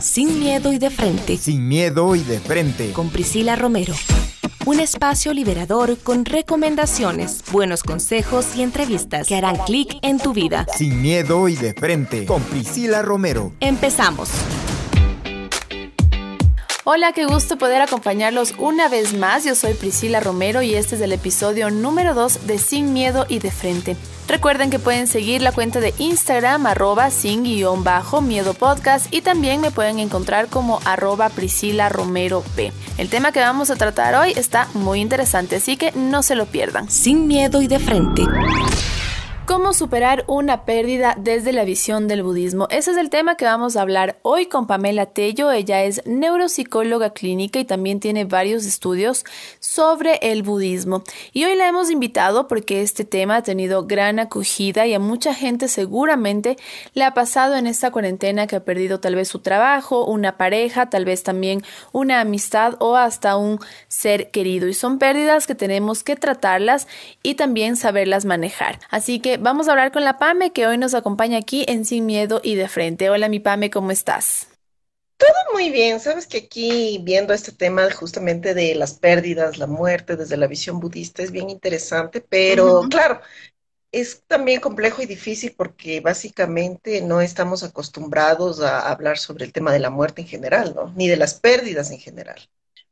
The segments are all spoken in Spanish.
Sin miedo y de frente. Sin miedo y de frente. Con Priscila Romero. Un espacio liberador con recomendaciones, buenos consejos y entrevistas que harán clic en tu vida. Sin miedo y de frente. Con Priscila Romero. Empezamos. Hola, qué gusto poder acompañarlos una vez más. Yo soy Priscila Romero y este es el episodio número 2 de Sin Miedo y de Frente. Recuerden que pueden seguir la cuenta de Instagram arroba sin-miedo podcast y también me pueden encontrar como arroba Priscila Romero P. El tema que vamos a tratar hoy está muy interesante, así que no se lo pierdan. Sin miedo y de frente. ¿Cómo superar una pérdida desde la visión del budismo? Ese es el tema que vamos a hablar hoy con Pamela Tello. Ella es neuropsicóloga clínica y también tiene varios estudios sobre el budismo. Y hoy la hemos invitado porque este tema ha tenido gran acogida y a mucha gente seguramente le ha pasado en esta cuarentena que ha perdido tal vez su trabajo, una pareja, tal vez también una amistad o hasta un ser querido. Y son pérdidas que tenemos que tratarlas y también saberlas manejar. Así que vamos a hablar con la Pame que hoy nos acompaña aquí en Sin Miedo y de Frente. Hola mi Pame, ¿cómo estás? Todo muy bien, sabes que aquí viendo este tema justamente de las pérdidas, la muerte desde la visión budista es bien interesante, pero claro, es también complejo y difícil porque básicamente no estamos acostumbrados a hablar sobre el tema de la muerte en general, ¿no? Ni de las pérdidas en general.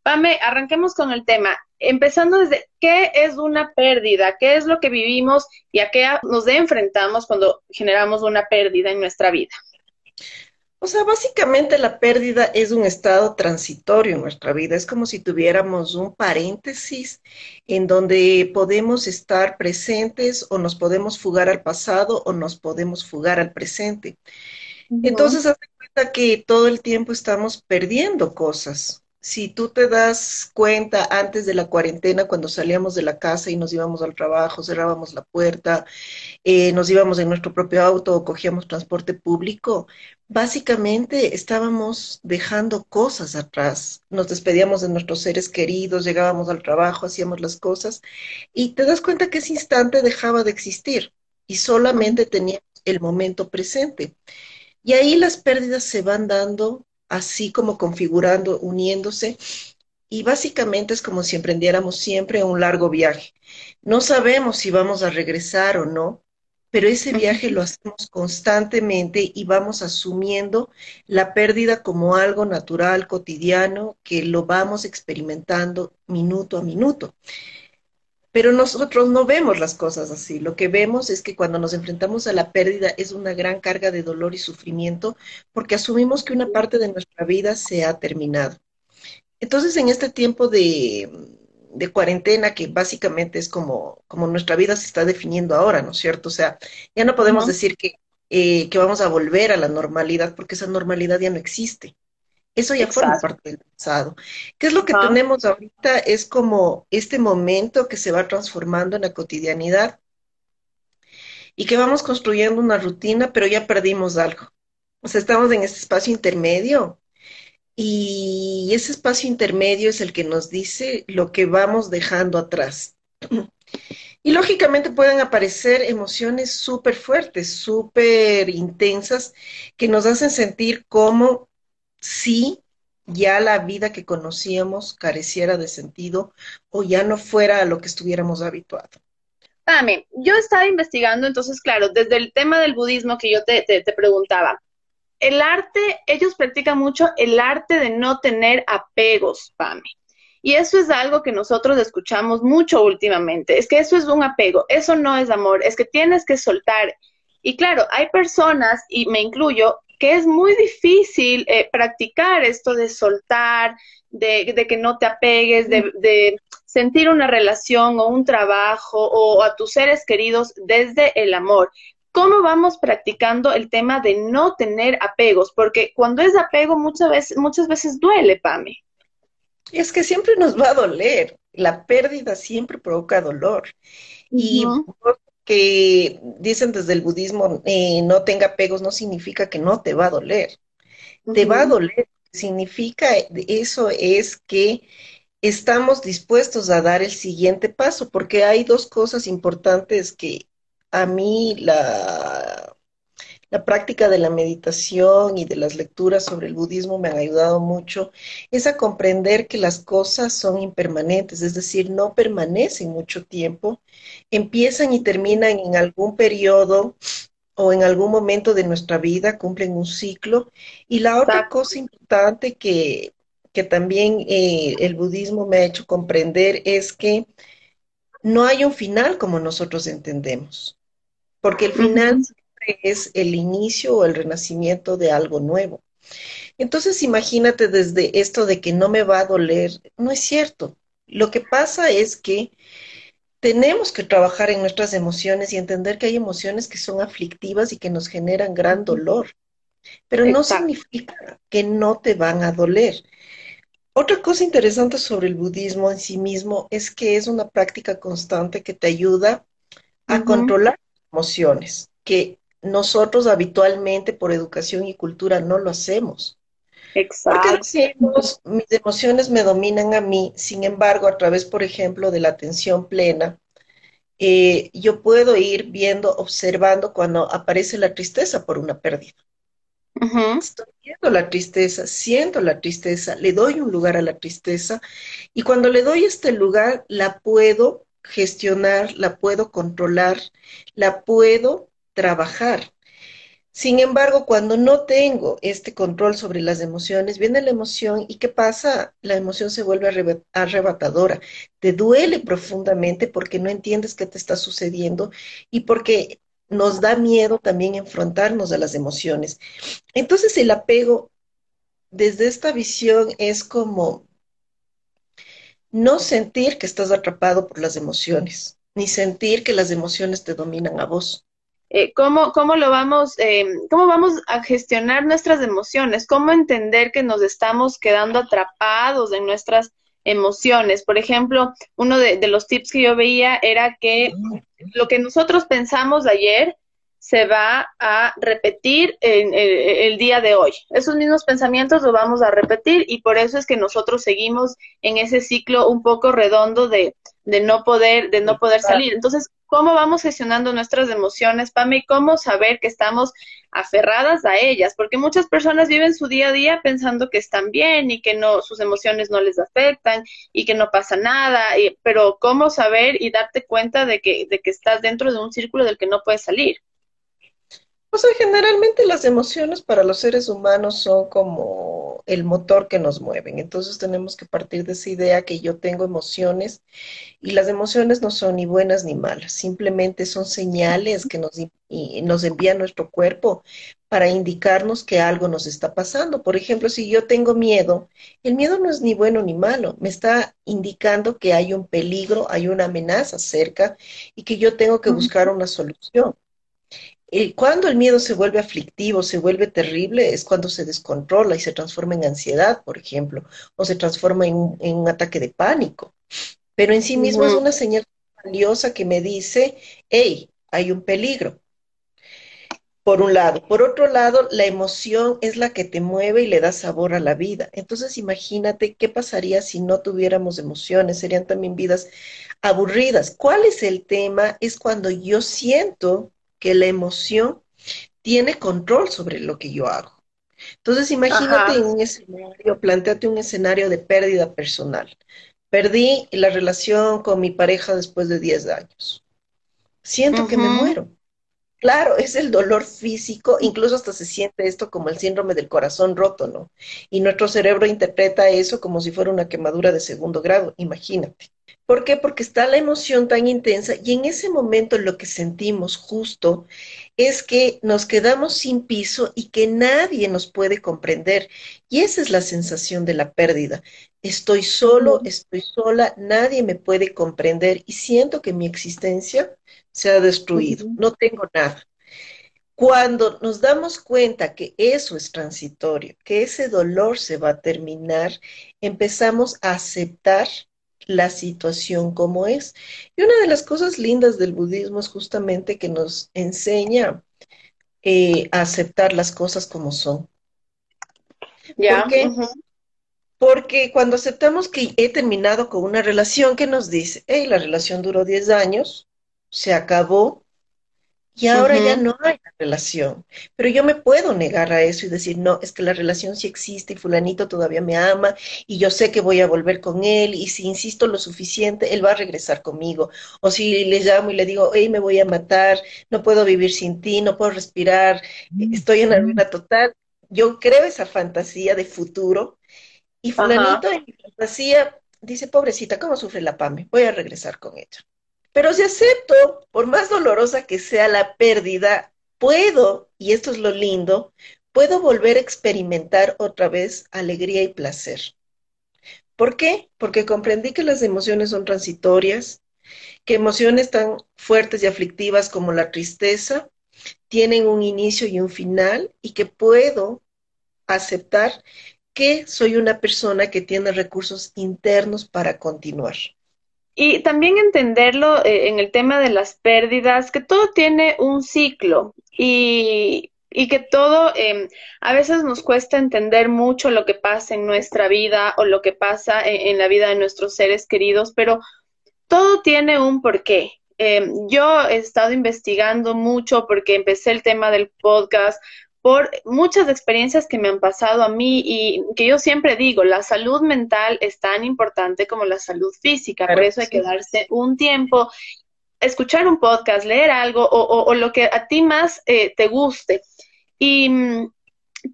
Pame, arranquemos con el tema. Empezando desde qué es una pérdida, qué es lo que vivimos y a qué nos enfrentamos cuando generamos una pérdida en nuestra vida. O sea, básicamente la pérdida es un estado transitorio en nuestra vida. Es como si tuviéramos un paréntesis en donde podemos estar presentes o nos podemos fugar al pasado o nos podemos fugar al presente. Entonces, haz cuenta que todo el tiempo estamos perdiendo cosas si tú te das cuenta antes de la cuarentena, cuando salíamos de la casa y nos íbamos al trabajo, cerrábamos la puerta, eh, nos íbamos en nuestro propio auto o cogíamos transporte público, básicamente estábamos dejando cosas atrás. Nos despedíamos de nuestros seres queridos, llegábamos al trabajo, hacíamos las cosas y te das cuenta que ese instante dejaba de existir y solamente teníamos el momento presente. Y ahí las pérdidas se van dando así como configurando, uniéndose. Y básicamente es como si emprendiéramos siempre un largo viaje. No sabemos si vamos a regresar o no, pero ese viaje lo hacemos constantemente y vamos asumiendo la pérdida como algo natural, cotidiano, que lo vamos experimentando minuto a minuto. Pero nosotros no vemos las cosas así. Lo que vemos es que cuando nos enfrentamos a la pérdida es una gran carga de dolor y sufrimiento porque asumimos que una parte de nuestra vida se ha terminado. Entonces, en este tiempo de, cuarentena, que básicamente es como, como nuestra vida se está definiendo ahora, ¿no es cierto? O sea, ya no podemos decir que, eh, que vamos a volver a la normalidad porque esa normalidad ya no existe. Eso ya forma parte del pasado. ¿Qué es lo que tenemos ahorita? Es como este momento que se va transformando en la cotidianidad y que vamos construyendo una rutina, pero ya perdimos algo. O sea, estamos en este espacio intermedio y ese espacio intermedio es el que nos dice lo que vamos dejando atrás. Y lógicamente pueden aparecer emociones súper fuertes, súper intensas, que nos hacen sentir como si ya la vida que conocíamos careciera de sentido o ya no fuera a lo que estuviéramos habituados. Pame, yo estaba investigando, entonces, claro, desde el tema del budismo que yo te, te, preguntaba, el arte, ellos practican mucho el arte de no tener apegos, Pame. Y eso es algo que nosotros escuchamos mucho últimamente. Es que eso es un apego, eso no es amor, es que tienes que soltar. Y claro, hay personas, y me incluyo, que es muy difícil eh, practicar esto de soltar, de, que no te apegues, de, sentir una relación o un trabajo o a tus seres queridos desde el amor. ¿Cómo vamos practicando el tema de no tener apegos? Porque cuando es apego muchas veces, muchas veces duele, Pami. Es que siempre nos va a doler. La pérdida siempre provoca dolor. Y que dicen desde el budismo, eh, no tenga apegos, no significa que no te va a doler. Te va a doler. Significa eso es que estamos dispuestos a dar el siguiente paso, porque hay dos cosas importantes que a mí la, la práctica de la meditación y de las lecturas sobre el budismo me han ayudado mucho, es a comprender que las cosas son impermanentes, es decir, no permanecen mucho tiempo, empiezan y terminan en algún periodo o en algún momento de nuestra vida, cumplen un ciclo. Y la otra cosa importante que, que también eh, el budismo me ha hecho comprender es que no hay un final como nosotros entendemos, porque el final es el inicio o el renacimiento de algo nuevo. Entonces, imagínate desde esto de que no me va a doler, no es cierto. Lo que pasa es que tenemos que trabajar en nuestras emociones y entender que hay emociones que son aflictivas y que nos generan gran dolor, pero no significa que no te van a doler. Otra cosa interesante sobre el budismo en sí mismo es que es una práctica constante que te ayuda a controlar emociones, que nosotros habitualmente por educación y cultura no lo hacemos. Exacto. Porque decimos, mis emociones me dominan a mí, sin embargo, a través, por ejemplo, de la atención plena, eh, yo puedo ir viendo, observando cuando aparece la tristeza por una pérdida. Estoy viendo la tristeza, siento la tristeza, le doy un lugar a la tristeza y cuando le doy este lugar, la puedo gestionar, la puedo controlar, la puedo trabajar. Sin embargo, cuando no tengo este control sobre las emociones, viene la emoción y ¿qué pasa? La emoción se vuelve arrebatadora, te duele profundamente porque no entiendes qué te está sucediendo y porque nos da miedo también enfrentarnos a las emociones. Entonces el apego desde esta visión es como no sentir que estás atrapado por las emociones, ni sentir que las emociones te dominan a vos. Eh, ¿cómo, cómo, lo vamos, eh, cómo vamos a gestionar nuestras emociones, cómo entender que nos estamos quedando atrapados en nuestras emociones. Por ejemplo, uno de, los tips que yo veía era que lo que nosotros pensamos ayer se va a repetir en el, día de hoy. Esos mismos pensamientos los vamos a repetir y por eso es que nosotros seguimos en ese ciclo un poco redondo de, de no poder, de no poder salir. Entonces, cómo vamos gestionando nuestras emociones, Pame, y cómo saber que estamos aferradas a ellas, porque muchas personas viven su día a día pensando que están bien y que no sus emociones no les afectan y que no pasa nada, pero cómo saber y darte cuenta de que, de que estás dentro de un círculo del que no puedes salir. O sea, generalmente las emociones para los seres humanos son como el motor que nos mueven. Entonces tenemos que partir de esa idea que yo tengo emociones y las emociones no son ni buenas ni malas, simplemente son señales que nos, nos envía nuestro cuerpo para indicarnos que algo nos está pasando. Por ejemplo, si yo tengo miedo, el miedo no es ni bueno ni malo, me está indicando que hay un peligro, hay una amenaza cerca y que yo tengo que buscar una solución cuando el miedo se vuelve aflictivo, se vuelve terrible, es cuando se descontrola y se transforma en ansiedad, por ejemplo, o se transforma en, un ataque de pánico. Pero en sí mismo es una señal valiosa que me dice, hey, hay un peligro. Por un lado. Por otro lado, la emoción es la que te mueve y le da sabor a la vida. Entonces, imagínate qué pasaría si no tuviéramos emociones. Serían también vidas aburridas. ¿Cuál es el tema? Es cuando yo siento que la emoción tiene control sobre lo que yo hago. Entonces, imagínate un escenario, planteate un escenario de pérdida personal. Perdí la relación con mi pareja después de 10 años. Siento que me muero. Claro, es el dolor físico, incluso hasta se siente esto como el síndrome del corazón roto, ¿no? Y nuestro cerebro interpreta eso como si fuera una quemadura de segundo grado, imagínate. ¿Por qué? Porque está la emoción tan intensa y en ese momento lo que sentimos justo es que nos quedamos sin piso y que nadie nos puede comprender. Y esa es la sensación de la pérdida. Estoy solo, estoy sola, nadie me puede comprender y siento que mi existencia se ha destruido, no tengo nada. Cuando nos damos cuenta que eso es transitorio, que ese dolor se va a terminar, empezamos a aceptar la situación como es. Y una de las cosas lindas del budismo es justamente que nos enseña eh, a aceptar las cosas como son. Ya. Porque cuando aceptamos que he terminado con una relación, que nos dice? Hey, la relación duró 10 años, se acabó, y ahora ya no hay relación. Pero yo me puedo negar a eso y decir, no, es que la relación sí existe y fulanito todavía me ama y yo sé que voy a volver con él y si insisto lo suficiente, él va a regresar conmigo. O si le llamo y le digo, hey, me voy a matar, no puedo vivir sin ti, no puedo respirar, estoy en la ruina total. Yo creo esa fantasía de futuro y fulanito en mi fantasía dice, pobrecita, ¿cómo sufre la PAME? Voy a regresar con ella. Pero si acepto, por más dolorosa que sea la pérdida, puedo, y esto es lo lindo, puedo volver a experimentar otra vez alegría y placer. ¿Por qué? Porque comprendí que las emociones son transitorias, que emociones tan fuertes y aflictivas como la tristeza tienen un inicio y un final y que puedo aceptar que soy una persona que tiene recursos internos para continuar. Y también entenderlo eh, en el tema de las pérdidas, que todo tiene un ciclo y, que todo, em, a veces nos cuesta entender mucho lo que pasa en nuestra vida o lo que pasa en, la vida de nuestros seres queridos, pero todo tiene un porqué. Em, yo he estado investigando mucho porque empecé el tema del podcast por muchas experiencias que me han pasado a mí y que yo siempre digo, la salud mental es tan importante como la salud física, por eso hay que darse un tiempo, escuchar un podcast, leer algo o, lo que a ti más eh, te guste. Y mm,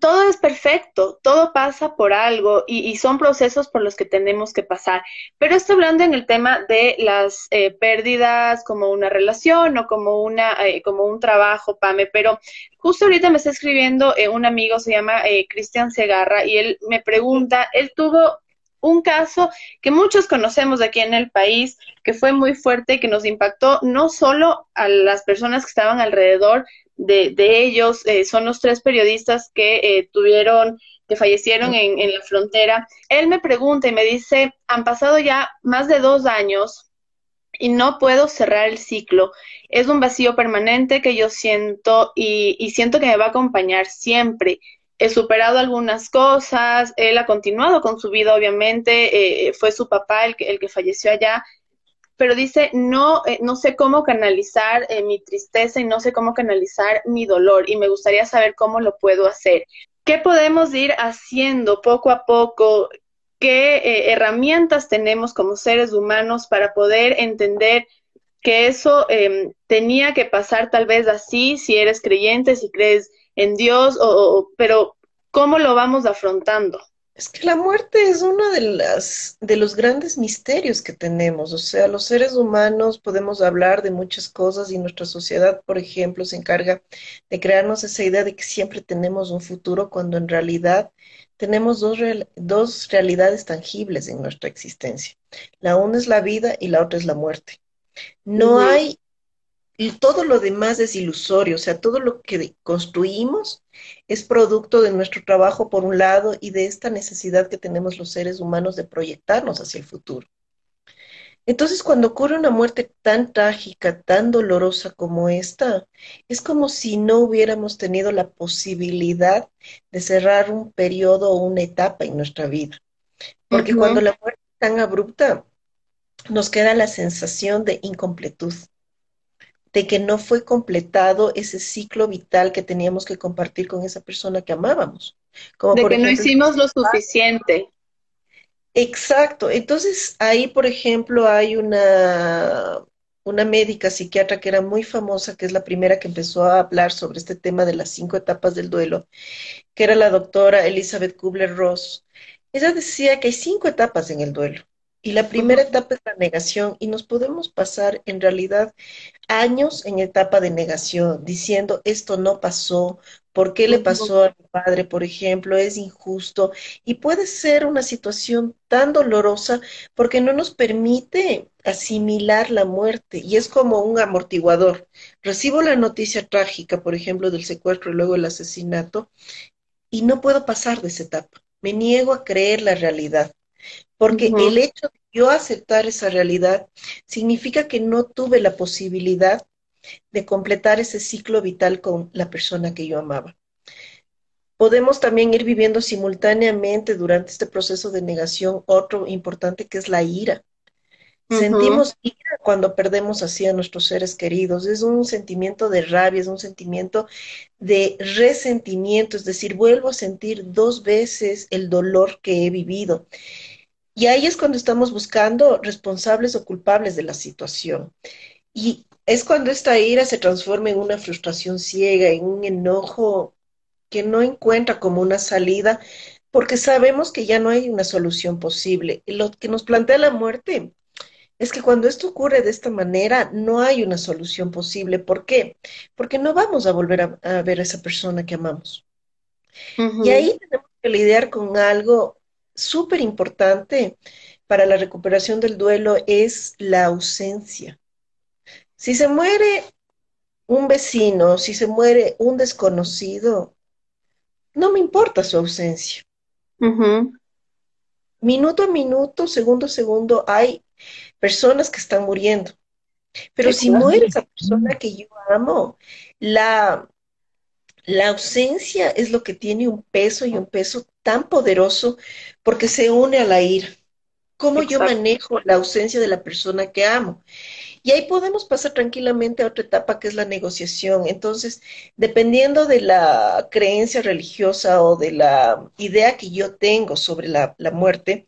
todo es perfecto, todo pasa por algo y, son procesos por los que tenemos que pasar. Pero estoy hablando en el tema de las eh, pérdidas como una relación o como, una, eh, como un trabajo, Pame. Pero justo ahorita me está escribiendo eh, un amigo, se llama Cristian Segarra, y él me pregunta, él tuvo un caso que muchos conocemos aquí en el país, que fue muy fuerte, que nos impactó no solo a las personas que estaban alrededor, de, ellos eh, son los tres periodistas que eh, tuvieron, que fallecieron en, en la frontera. Él me pregunta y me dice, han pasado ya más de dos años y no puedo cerrar el ciclo. Es un vacío permanente que yo siento y, siento que me va a acompañar siempre. He superado algunas cosas, él ha continuado con su vida, obviamente, eh, fue su papá el que, el que falleció allá, pero dice, no, eh, no sé cómo canalizar eh, mi tristeza y no sé cómo canalizar mi dolor y me gustaría saber cómo lo puedo hacer. ¿Qué podemos ir haciendo poco a poco? ¿Qué herramientas tenemos como seres humanos para poder entender que eso em, tenía que pasar tal vez así, si eres creyente, si crees en Dios, o, pero ¿cómo lo vamos afrontando? Es que la muerte es uno de, las, de los grandes misterios que tenemos. O sea, los seres humanos podemos hablar de muchas cosas y nuestra sociedad, por ejemplo, se encarga de crearnos esa idea de que siempre tenemos un futuro cuando en realidad tenemos dos, dos realidades tangibles en nuestra existencia. La una es la vida y la otra es la muerte. No hay y todo lo demás es ilusorio, o sea, todo lo que construimos es producto de nuestro trabajo por un lado y de esta necesidad que tenemos los seres humanos de proyectarnos hacia el futuro. Entonces, cuando ocurre una muerte tan trágica, tan dolorosa como esta, es como si no hubiéramos tenido la posibilidad de cerrar un periodo o una etapa en nuestra vida. Porque cuando la muerte es tan abrupta, nos queda la sensación de incompletud de que no fue completado ese ciclo vital que teníamos que compartir con esa persona que amábamos. Como de que no hicimos lo suficiente. Exacto. Entonces, ahí, por ejemplo, hay una, una médica psiquiatra que era muy famosa, que es la primera que empezó a hablar sobre este tema de las cinco etapas del duelo, que era la doctora Elizabeth Kubler-Ross. Ella decía que hay cinco etapas en el duelo. Y la primera etapa es la negación y nos podemos pasar en realidad años en etapa de negación, diciendo esto no pasó, ¿por qué le pasó a mi padre, por ejemplo? Es injusto y puede ser una situación tan dolorosa porque no nos permite asimilar la muerte y es como un amortiguador. Recibo la noticia trágica, por ejemplo, del secuestro y luego el asesinato y no puedo pasar de esa etapa. Me niego a creer la realidad porque el hecho de yo aceptar esa realidad significa que no tuve la posibilidad de completar ese ciclo vital con la persona que yo amaba. Podemos también ir viviendo simultáneamente durante este proceso de negación otro importante que es la ira. Sentimos ira cuando perdemos así a nuestros seres queridos. Es un sentimiento de rabia, es un sentimiento de resentimiento, es decir, vuelvo a sentir dos veces el dolor que he vivido. Y ahí es cuando estamos buscando responsables o culpables de la situación. Y es cuando esta ira se transforma en una frustración ciega, en un enojo que no encuentra como una salida, porque sabemos que ya no hay una solución posible. Lo que nos plantea la muerte es que cuando esto ocurre de esta manera, no hay una solución posible. ¿Por qué? Porque no vamos a volver a, ver a esa persona que amamos. Y ahí tenemos que lidiar con algo súper importante para la recuperación del duelo, es la ausencia. Si se muere un vecino, si se muere un desconocido, no me importa su ausencia. Minuto a minuto, segundo a segundo, hay personas que están muriendo. Pero si muere esa persona que yo amo, la, la ausencia es lo que tiene un peso y un peso tan poderoso porque se une a la ira. ¿Cómo yo manejo la ausencia de la persona que amo? Y ahí podemos pasar tranquilamente a otra etapa que es la negociación. Entonces, dependiendo de la creencia religiosa o de la idea que yo tengo sobre la, muerte,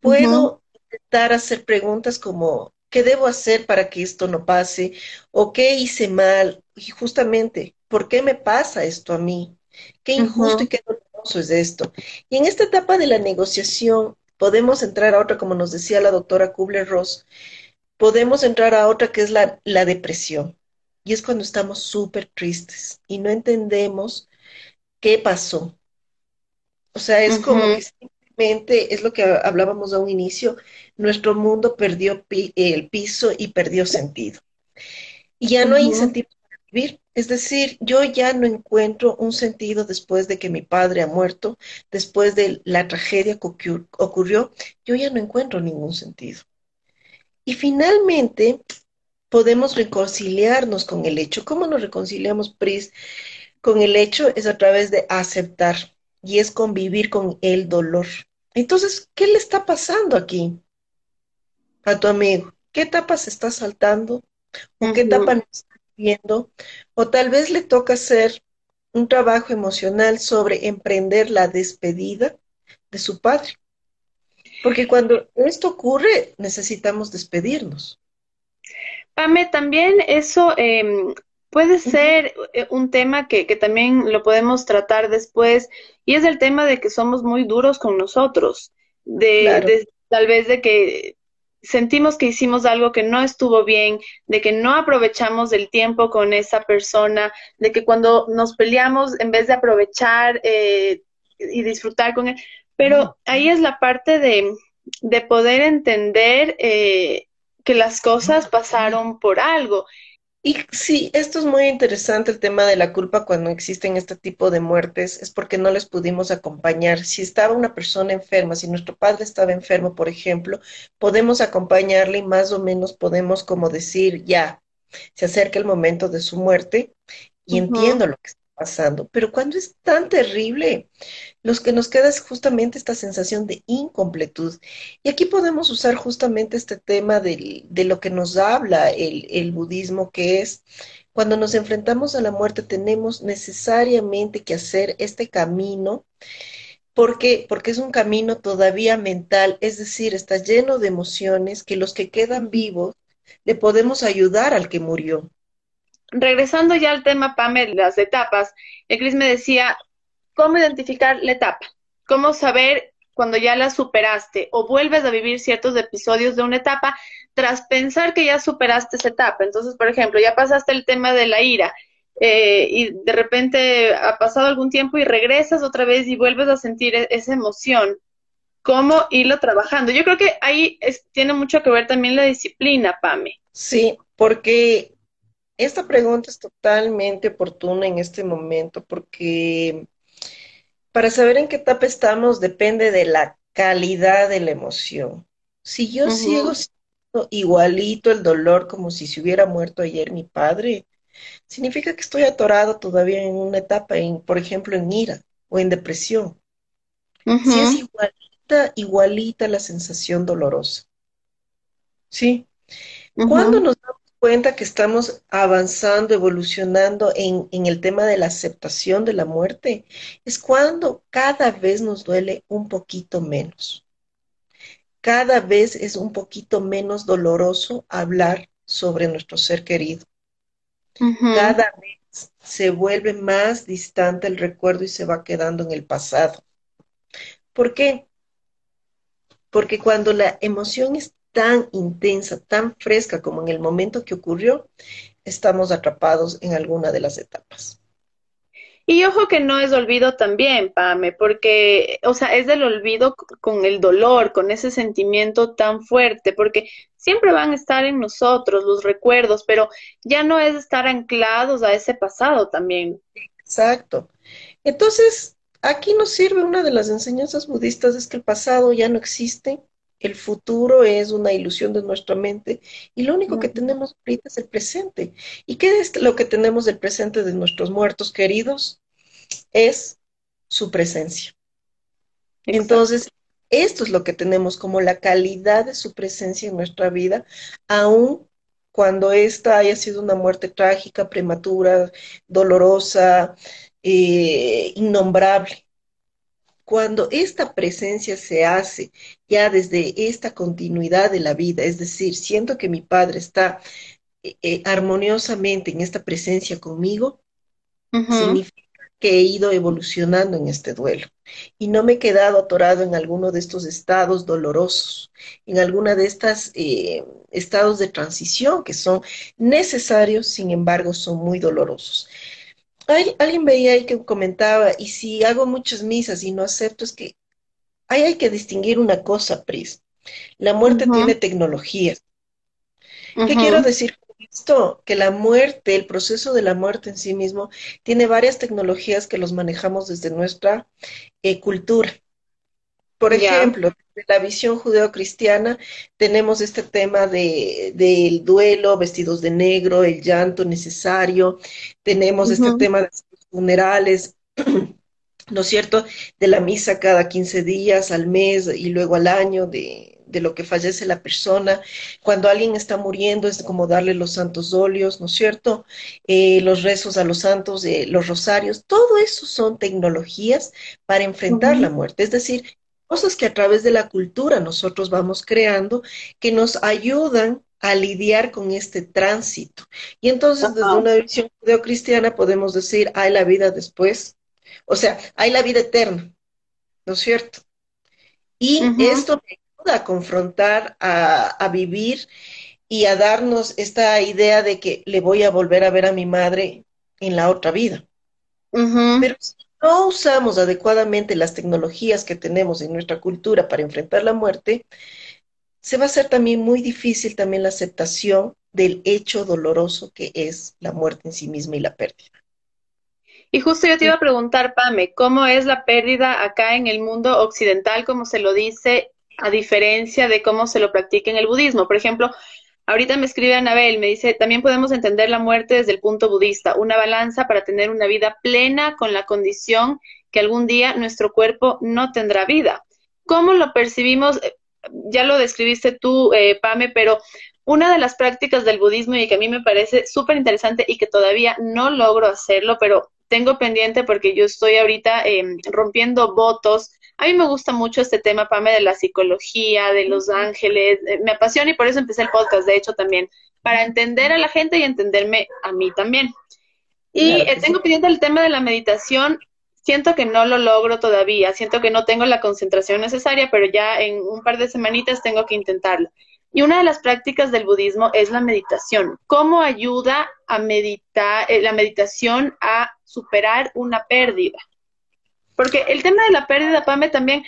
puedo intentar hacer preguntas como, ¿qué debo hacer para que esto no pase? ¿O qué hice mal? Y justamente, ¿por qué me pasa esto a mí? Qué injusto y qué doloroso es esto. Y en esta etapa de la negociación podemos entrar a otra, como nos decía la doctora Kubler-Ross, podemos entrar a otra que es la, la depresión. Y es cuando estamos súper tristes y no entendemos qué pasó. O sea, es como que simplemente, es lo que hablábamos a un inicio, nuestro mundo perdió el piso y perdió sentido. Y ya no hay incentivo para vivir. Es decir, yo ya no encuentro un sentido después de que mi padre ha muerto, después de la tragedia que ocurrió, yo ya no encuentro ningún sentido. Y finalmente, podemos reconciliarnos con el hecho. ¿Cómo nos reconciliamos, Pris? Con el hecho es a través de aceptar y es convivir con el dolor. Entonces, ¿qué le está pasando aquí a tu amigo? ¿Qué etapa se está saltando? ¿O qué etapa no está O tal vez le toca hacer un trabajo emocional sobre emprender la despedida de su padre. Porque cuando esto ocurre, necesitamos despedirnos. Pame, también eso em, puede ser eh, un tema que, también lo podemos tratar después, y es el tema de que somos muy duros con nosotros, de, tal vez de que sentimos que hicimos algo que no estuvo bien, de que no aprovechamos el tiempo con esa persona, de que cuando nos peleamos, en vez de aprovechar eh, y disfrutar con él, pero ahí es la parte de, poder entender eh, que las cosas pasaron por algo. Y sí, esto es muy interesante, el tema de la culpa cuando existen este tipo de muertes, es porque no les pudimos acompañar. Si estaba una persona enferma, si nuestro padre estaba enfermo, por ejemplo, podemos acompañarle y más o menos podemos como decir, ya, se acerca el momento de su muerte y entiendo lo que está pasando. Pero cuando es tan terrible, los que nos queda es justamente esta sensación de incompletud. Y aquí podemos usar justamente este tema de lo que nos habla el, budismo, que es cuando nos enfrentamos a la muerte tenemos necesariamente que hacer este camino. ¿Por qué? Porque es un camino todavía mental, es decir, está lleno de emociones que los que quedan vivos le podemos ayudar al que murió. Regresando ya al tema, Pamela, las etapas, el Cris me decía, cómo identificar la etapa, cómo saber cuando ya la superaste o vuelves a vivir ciertos episodios de una etapa tras pensar que ya superaste esa etapa. Entonces, por ejemplo, ya pasaste el tema de la ira eh, y de repente ha pasado algún tiempo y regresas otra vez y vuelves a sentir e-, esa emoción. ¿Cómo irlo trabajando? Yo creo que ahí tiene mucho que ver también la disciplina, Pame. Sí, porque esta pregunta es totalmente oportuna en este momento porque para saber en qué etapa estamos depende de la calidad de la emoción. Si yo sigo siendo igualito el dolor como si se hubiera muerto ayer mi padre, significa que estoy atorado todavía en una etapa, en, por ejemplo, en ira o en depresión. Si es igualita, igualita la sensación dolorosa. ¿sí? Cuando nos cuenta que estamos avanzando, evolucionando en, en, el tema de la aceptación de la muerte, es cuando cada vez nos duele un poquito menos. Cada vez es un poquito menos doloroso hablar sobre nuestro ser querido. Cada vez se vuelve más distante el recuerdo y se va quedando en el pasado. ¿Por qué? Porque cuando la emoción es tan intensa, tan fresca como en el momento que ocurrió, estamos atrapados en alguna de las etapas. Y ojo que no es olvido también, Pame, porque, o sea, es del olvido con el dolor, con ese sentimiento tan fuerte, porque siempre van a estar en nosotros los recuerdos, pero ya no es estar anclados a ese pasado también. Exacto. Entonces, aquí nos sirve una de las enseñanzas budistas, es que el pasado ya no existe, el futuro es una ilusión de nuestra mente y lo único que tenemos ahorita es el presente. ¿Y qué es lo que tenemos del presente de nuestros muertos queridos? Es su presencia. Entonces, esto es lo que tenemos como la calidad de su presencia en nuestra vida, aun cuando esta haya sido una muerte trágica, prematura, dolorosa, eh, innombrable cuando esta presencia se hace ya desde esta continuidad de la vida, es decir, siento que mi Padre está eh, eh, armoniosamente en esta presencia conmigo, significa que he ido evolucionando en este duelo. Y no me he quedado atorado en alguno de estos estados dolorosos, en alguna de estos eh, estados de transición que son necesarios, sin embargo, son muy dolorosos alguien veía ahí que comentaba, y si hago muchas misas y no acepto, es que ahí hay que distinguir una cosa, Pris. La muerte tiene tecnologías. ¿Qué quiero decir con esto? Que la muerte, el proceso de la muerte en sí mismo, tiene varias tecnologías que los manejamos desde nuestra eh, cultura. Por ejemplo, de la visión judeocristiana tenemos este tema de, del duelo, vestidos de negro, el llanto necesario, tenemos este tema de los funerales, ¿no es cierto? De la misa cada 15 días, al mes y luego al año de, de lo que fallece la persona. Cuando alguien está muriendo es como darle los santos óleos, ¿no es cierto? Eh, los rezos a los santos, eh, los rosarios, todo eso son tecnologías para enfrentar la muerte. Es decir, cosas que a través de la cultura nosotros vamos creando que nos ayudan a lidiar con este tránsito. Y entonces, desde una visión judeocristiana, podemos decir, hay la vida después, o sea, hay la vida eterna, ¿no es cierto? Y esto me ayuda a confrontar, a, vivir y a darnos esta idea de que le voy a volver a ver a mi madre en la otra vida. Pero no usamos adecuadamente las tecnologías que tenemos en nuestra cultura para enfrentar la muerte, se va a hacer también muy difícil también la aceptación del hecho doloroso que es la muerte en sí misma y la pérdida. Y justo yo te iba a preguntar, Pame, ¿cómo es la pérdida acá en el mundo occidental, como se lo dice, a diferencia de cómo se lo practica en el budismo? Por ejemplo, Ahorita me escribe Anabel, me dice, también podemos entender la muerte desde el punto budista, una balanza para tener una vida plena con la condición que algún día nuestro cuerpo no tendrá vida. ¿Cómo lo percibimos? Eh, ya lo describiste tú, eh, Pame, pero una de las prácticas del budismo y que a mí me parece súper interesante y que todavía no logro hacerlo, pero tengo pendiente porque yo estoy ahorita em, rompiendo votos a mí me gusta mucho este tema, Pame, de la psicología, de los ángeles, eh, me apasiona y por eso empecé el podcast, de hecho, también, para entender a la gente y entenderme a mí también. Y eh, tengo pendiente el tema de la meditación, siento que no lo logro todavía, siento que no tengo la concentración necesaria, pero ya en un par de semanitas tengo que intentarlo. Y una de las prácticas del budismo es la meditación. ¿Cómo ayuda a meditar, eh, la meditación a superar una pérdida? Porque el tema de la pérdida, Pame, también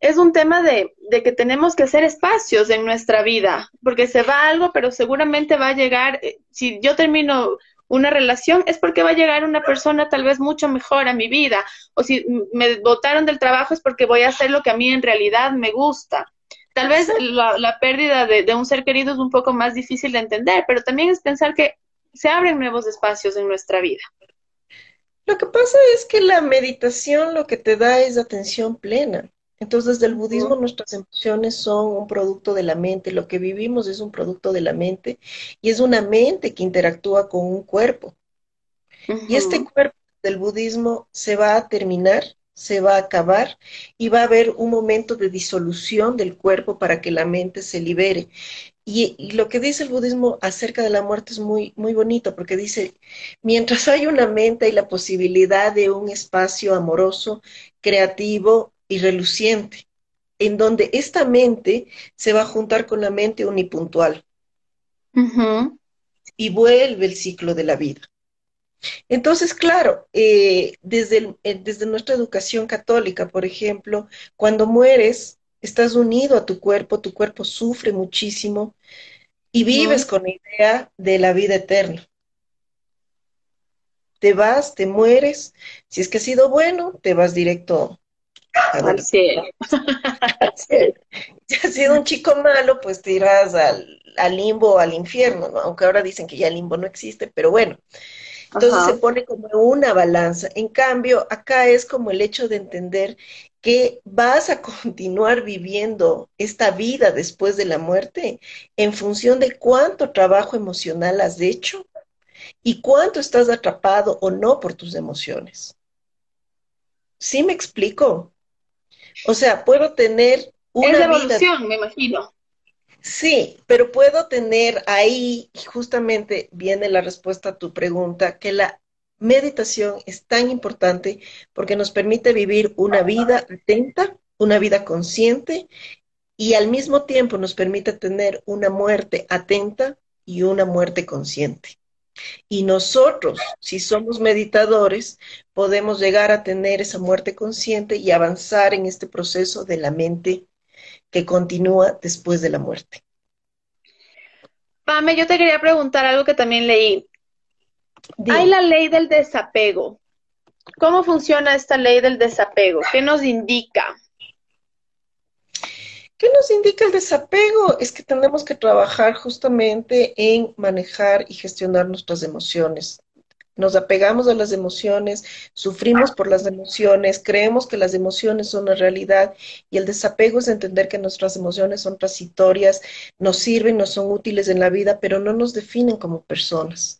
es un tema de, que tenemos que hacer espacios en nuestra vida, porque se va algo, pero seguramente va a llegar, eh, si yo termino una relación, es porque va a llegar una persona tal vez mucho mejor a mi vida, o si me votaron del trabajo es porque voy a hacer lo que a mí en realidad me gusta. Tal vez la, pérdida de, de un ser querido es un poco más difícil de entender, pero también es pensar que se abren nuevos espacios en nuestra vida. Lo que pasa es que la meditación lo que te da es atención plena. Entonces, desde el budismo nuestras emociones son un producto de la mente, lo que vivimos es un producto de la mente y es una mente que interactúa con un cuerpo. Y este cuerpo del budismo se va a terminar, se va a acabar y va a haber un momento de disolución del cuerpo para que la mente se libere. Y, lo que dice el budismo acerca de la muerte es muy, muy bonito, porque dice, mientras hay una mente y la posibilidad de un espacio amoroso, creativo y reluciente, en donde esta mente se va a juntar con la mente unipuntual. Y vuelve el ciclo de la vida. Entonces, claro, eh, desde, eh, desde nuestra educación católica, por ejemplo, cuando mueres, estás unido a tu cuerpo, tu cuerpo sufre muchísimo y vives con la idea de la vida eterna. Te vas, te mueres, si es que has sido bueno, te vas directo al cielo. Si has sido un chico malo, pues te irás al, al limbo o al infierno, ¿no? aunque ahora dicen que ya el limbo no existe, pero bueno. Entonces se pone como una balanza. En cambio, acá es como el hecho de entender que vas a continuar viviendo esta vida después de la muerte en función de cuánto trabajo emocional has hecho y cuánto estás atrapado o no por tus emociones. ¿Sí me explico? O sea, puedo tener una es evolución, me imagino. Sí, pero puedo tener ahí, justamente viene la respuesta a tu pregunta, que la meditación es tan importante porque nos permite vivir una vida atenta, una vida consciente y al mismo tiempo nos permite tener una muerte atenta y una muerte consciente. Y nosotros, si somos meditadores, podemos llegar a tener esa muerte consciente y avanzar en este proceso de la mente que continúa después de la muerte. Pame, yo te quería preguntar algo que también leí. Hay la ley del desapego. ¿Cómo funciona esta ley del desapego? ¿Qué nos indica? ¿Qué nos indica el desapego? Es que tenemos que trabajar justamente en manejar y gestionar nuestras emociones nos apegamos a las emociones, sufrimos por las emociones, creemos que las emociones son la realidad y el desapego es entender que nuestras emociones son transitorias, nos sirven, nos son útiles en la vida, pero no nos definen como personas.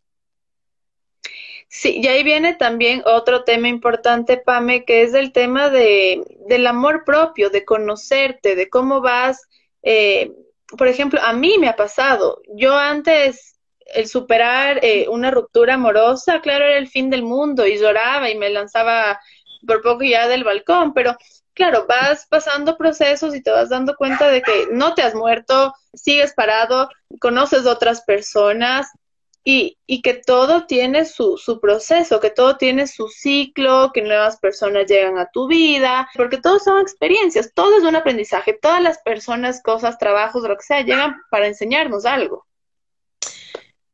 Sí, y ahí viene también otro tema importante, Pame, que es el tema de, del amor propio, de conocerte, de cómo vas. Eh, por ejemplo, a mí me ha pasado, yo antes el superar eh, una ruptura amorosa, claro, era el fin del mundo y lloraba y me lanzaba por poco ya del balcón, pero claro, vas pasando procesos y te vas dando cuenta de que no te has muerto, sigues parado, conoces otras personas y, y que todo tiene su, su proceso, que todo tiene su ciclo, que nuevas personas llegan a tu vida, porque todos son experiencias, todo es un aprendizaje, todas las personas, cosas, trabajos, lo que sea, llegan para enseñarnos algo.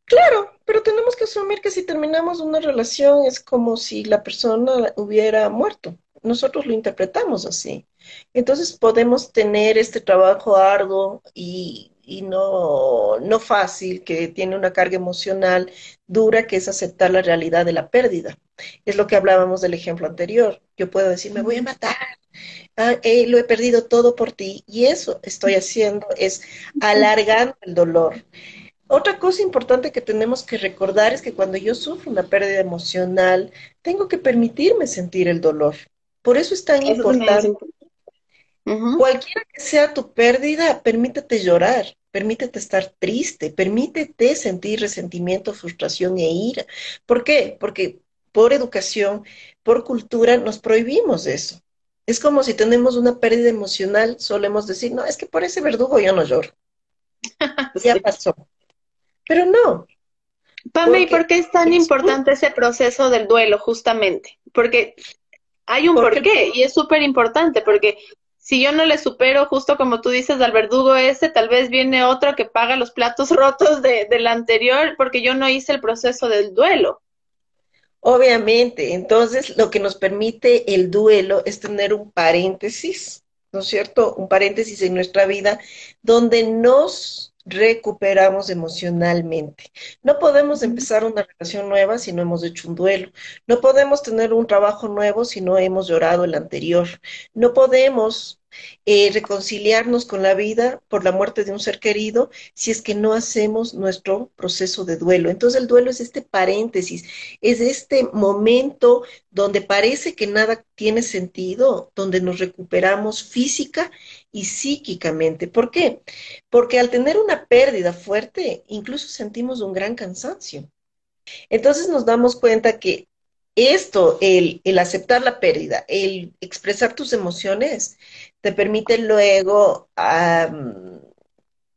Claro, pero tenemos que asumir que si terminamos una relación es como si la persona hubiera muerto. Nosotros lo interpretamos así. Entonces podemos tener este trabajo arduo y, no, no fácil, que tiene una carga emocional dura, que es aceptar la realidad de la pérdida. Es lo que hablábamos del ejemplo anterior. Yo puedo decir, me voy a matar, ah, eh, lo he perdido todo por ti. Y eso estoy haciendo es alargando el dolor. Otra cosa importante que tenemos que recordar es que cuando yo sufro una pérdida emocional, tengo que permitirme sentir el dolor. Por eso es tan importante. Cualquiera que sea tu pérdida, permítete llorar, permítete estar triste, permítete sentir resentimiento, frustración e ira. ¿Por qué? Porque por educación, por cultura, nos prohibimos eso. Es como si tenemos una pérdida emocional, solemos decir, no, es que por ese verdugo yo no lloro. Ya pasó. Pero no. Pame, ¿y por qué es tan importante ese proceso del duelo, justamente? Porque hay un porqué y es súper importante, porque si yo no le supero, justo como tú dices, al verdugo ese, tal vez viene otro que paga los platos rotos de, del anterior porque yo no hice el proceso del duelo. Obviamente, entonces lo que nos permite el duelo es tener un paréntesis, ¿no es cierto? Un paréntesis en nuestra vida donde nos recuperamos emocionalmente. No podemos empezar una relación nueva si no hemos hecho un duelo. No podemos tener un trabajo nuevo si no hemos llorado el anterior. No podemos eh, reconciliarnos con la vida por la muerte de un ser querido si es que no hacemos nuestro proceso de duelo. Entonces el duelo es este paréntesis, es este momento donde parece que nada tiene sentido, donde nos recuperamos física y psíquicamente. ¿Por qué? Porque al tener una pérdida fuerte, incluso sentimos un gran cansancio. Entonces nos damos cuenta que esto, el, aceptar la pérdida, el expresar tus emociones, te permite luego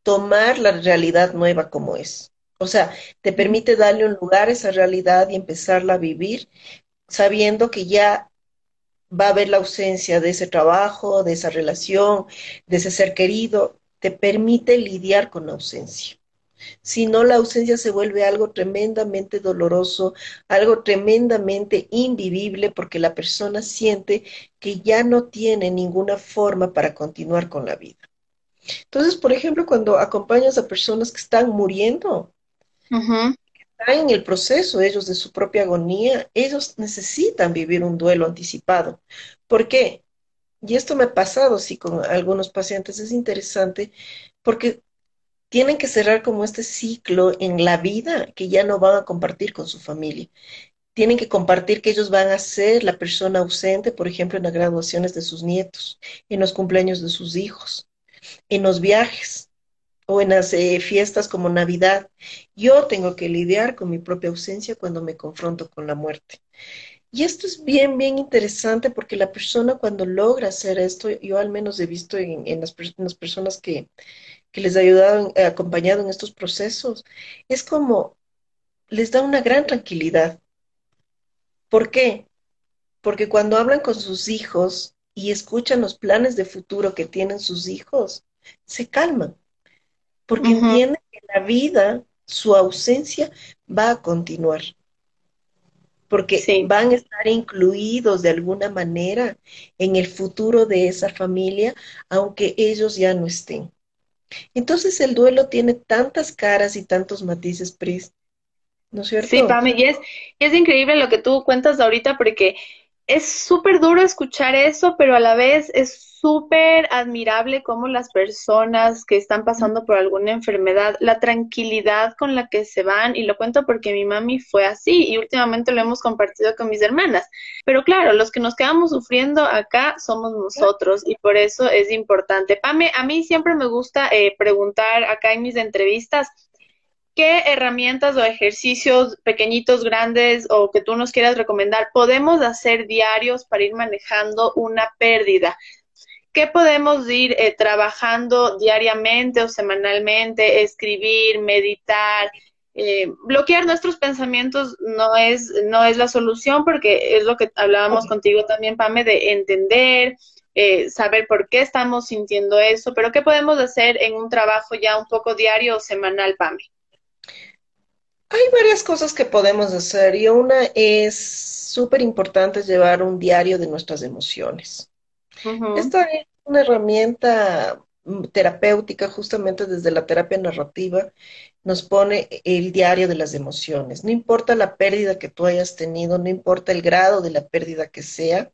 tomar la realidad nueva como es. O sea, te permite darle un lugar a esa realidad y empezarla a vivir sabiendo que ya va a haber la ausencia de ese trabajo, de esa relación, de ese ser querido. Te permite lidiar con la ausencia. Si no, la ausencia se vuelve algo tremendamente doloroso, algo tremendamente invivible, porque la persona siente que ya no tiene ninguna forma para continuar con la vida. Entonces, por ejemplo, cuando acompañas a personas que están muriendo, en el proceso ellos de su propia agonía, ellos necesitan vivir un duelo anticipado. ¿Por qué? Y esto me ha pasado, sí, con algunos pacientes, es interesante, porque tienen que cerrar como este ciclo en la vida que ya no van a compartir con su familia. Tienen que compartir que ellos van a ser la persona ausente, por ejemplo, en las graduaciones de sus nietos, en los cumpleaños de sus hijos, en los viajes o en las eh, fiestas como Navidad. Yo tengo que lidiar con mi propia ausencia cuando me confronto con la muerte. Y esto es bien, bien interesante porque la persona cuando logra hacer esto, yo al menos he visto en, las, en las personas que, que les ha ayudado, eh, acompañado en estos procesos, es como les da una gran tranquilidad. ¿Por qué? Porque cuando hablan con sus hijos y escuchan los planes de futuro que tienen sus hijos, se calman, porque entienden que la vida, su ausencia va a continuar, porque van a estar incluidos de alguna manera en el futuro de esa familia, aunque ellos ya no estén. Entonces el duelo tiene tantas caras y tantos matices, Pris. ¿No es cierto? Sí, Pame, y es, es increíble lo que tú cuentas ahorita porque es súper duro escuchar eso, pero a la vez es súper admirable cómo las personas que están pasando por alguna enfermedad, la tranquilidad con la que se van, y lo cuento porque mi mami fue así y últimamente lo hemos compartido con mis hermanas. Pero claro, los que nos quedamos sufriendo acá somos nosotros y por eso es importante. Pame, a mí siempre me gusta eh, preguntar acá en mis entrevistas, ¿qué herramientas o ejercicios pequeñitos, grandes o que tú nos quieras recomendar podemos hacer diarios para ir manejando una pérdida? ¿Qué podemos ir eh, trabajando diariamente o semanalmente? Escribir, meditar, eh, bloquear nuestros pensamientos no es, no es la solución porque es lo que hablábamos contigo también, Pame, de entender, eh, saber por qué estamos sintiendo eso, pero ¿qué podemos hacer en un trabajo ya un poco diario o semanal, Pame? Hay varias cosas que podemos hacer y una es súper importante llevar un diario de nuestras emociones. Esta es una herramienta mm, terapéutica justamente desde la terapia narrativa nos pone el diario de las emociones. No importa la pérdida que tú hayas tenido, no importa el grado de la pérdida que sea,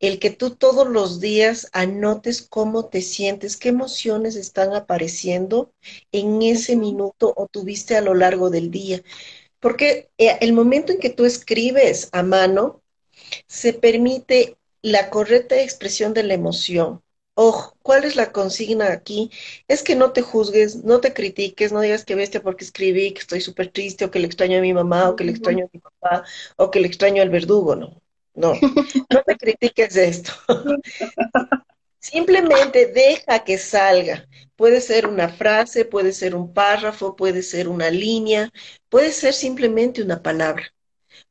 el que tú todos los días anotes cómo te sientes, qué emociones están apareciendo en ese minuto o tuviste a lo largo del día. Porque eh, el momento en que tú escribes a mano, se permite la correcta expresión de la emoción. Ojo, ¿cuál es la consigna aquí? Es que no te juzgues, no te critiques, no digas que bestia porque escribí, que estoy súper triste, o que le extraño a mi mamá, o que le extraño a mi papá, o que le extraño al verdugo, no. No, no te critiques de esto. Simplemente deja que salga. Puede ser una frase, puede ser un párrafo, puede ser una línea, puede ser simplemente una palabra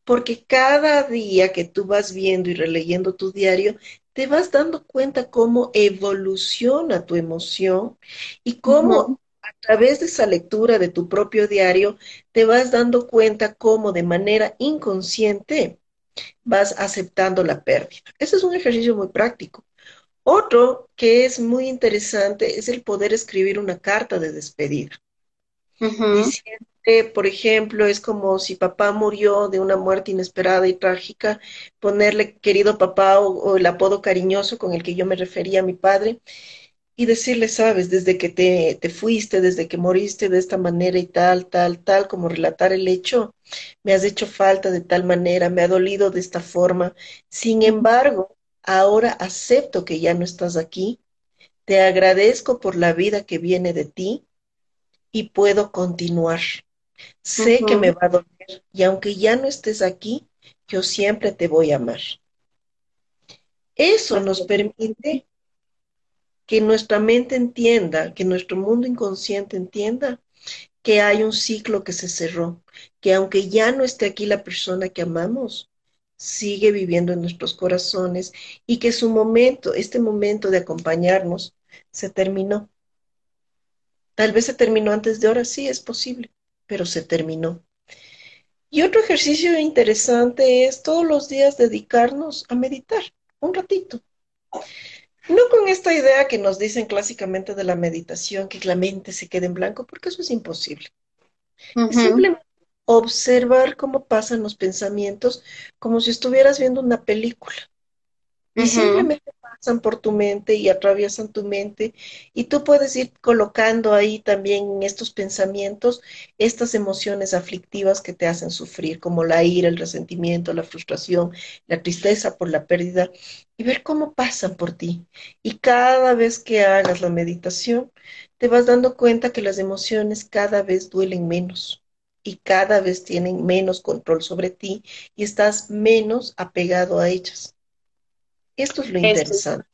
porque cada día que tú vas viendo y releyendo tu diario, te vas dando cuenta cómo evoluciona tu emoción y cómo a través de esa lectura de tu propio diario, te vas dando cuenta cómo de manera inconsciente vas aceptando la pérdida. Ese es un ejercicio muy práctico. Otro que es muy interesante es el poder escribir una carta de despedida. por ejemplo, es como si papá murió de una muerte inesperada y trágica, ponerle querido papá o, el apodo cariñoso con el que yo me refería a mi padre y decirle, sabes, desde que te, te, fuiste, desde que moriste de esta manera y tal, tal, tal, como relatar el hecho, me has hecho falta de tal manera, me ha dolido de esta forma. Sin embargo, ahora acepto que ya no estás aquí, te agradezco por la vida que viene de ti y puedo continuar. Sé que me va a doler y aunque ya no estés aquí, yo siempre te voy a amar. Eso nos permite que nuestra mente entienda, que nuestro mundo inconsciente entienda que hay un ciclo que se cerró, que aunque ya no esté aquí la persona que amamos, sigue viviendo en nuestros corazones y que su momento, este momento de acompañarnos, se terminó. Tal vez se terminó antes de ahora, sí, es posible, pero se terminó. Y otro ejercicio interesante es todos los días dedicarnos a meditar un ratito. No con esta idea que nos dicen clásicamente de la meditación, que la mente se quede en blanco, porque eso es imposible. Simplemente observar cómo pasan los pensamientos como si estuvieras viendo una película. Y simplemente pasan por tu mente y atraviesan tu mente y tú puedes ir colocando ahí también en estos pensamientos estas emociones aflictivas que te hacen sufrir, como la ira, el resentimiento, la frustración, la tristeza por la pérdida y ver cómo pasan por ti. Y cada vez que hagas la meditación, te vas dando cuenta que las emociones cada vez duelen menos y cada vez tienen menos control sobre ti y estás menos apegado a ellas. Esto es lo interesante.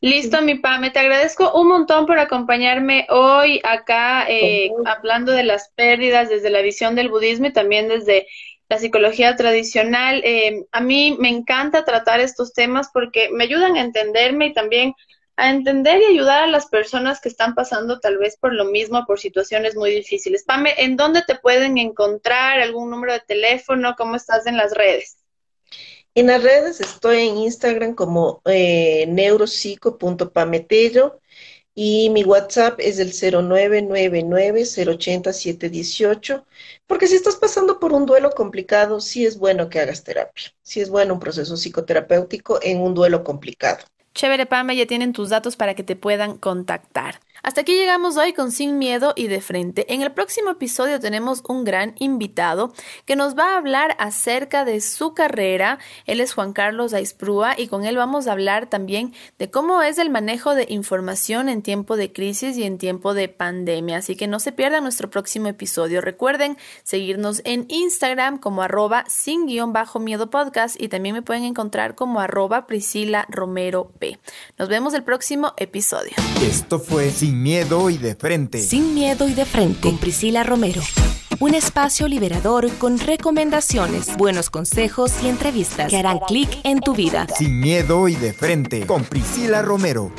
Listo, mi Pame, te agradezco un montón por acompañarme hoy acá eh, hablando de las pérdidas desde la visión del budismo y también desde la psicología tradicional. Eh, a mí me encanta tratar estos temas porque me ayudan a entenderme y también a entender y ayudar a las personas que están pasando tal vez por lo mismo, por situaciones muy difíciles. Pame, ¿en dónde te pueden encontrar? ¿Algún número de teléfono? ¿Cómo estás en las redes? En las redes estoy en Instagram como eh, neuropsico.pametello y mi WhatsApp es el 0999-080-718, porque si estás pasando por un duelo complicado, sí es bueno que hagas terapia, sí es bueno un proceso psicoterapéutico en un duelo complicado. Chévere, Pame, ya tienen tus datos para que te puedan contactar. Hasta aquí llegamos hoy con Sin Miedo y de Frente. En el próximo episodio tenemos un gran invitado que nos va a hablar acerca de su carrera. Él es Juan Carlos Aisprúa y con él vamos a hablar también de cómo es el manejo de información en tiempo de crisis y en tiempo de pandemia. Así que no se pierdan nuestro próximo episodio. Recuerden seguirnos en Instagram como sin guion bajo miedo podcast y también me pueden encontrar como arroba Priscila Romero P. Nos vemos el próximo episodio. Esto fue Sin miedo y de frente. Sin miedo y de frente. Con Priscila Romero. Un espacio liberador con recomendaciones, buenos consejos y entrevistas que harán clic en tu vida. Sin miedo y de frente. Con Priscila Romero.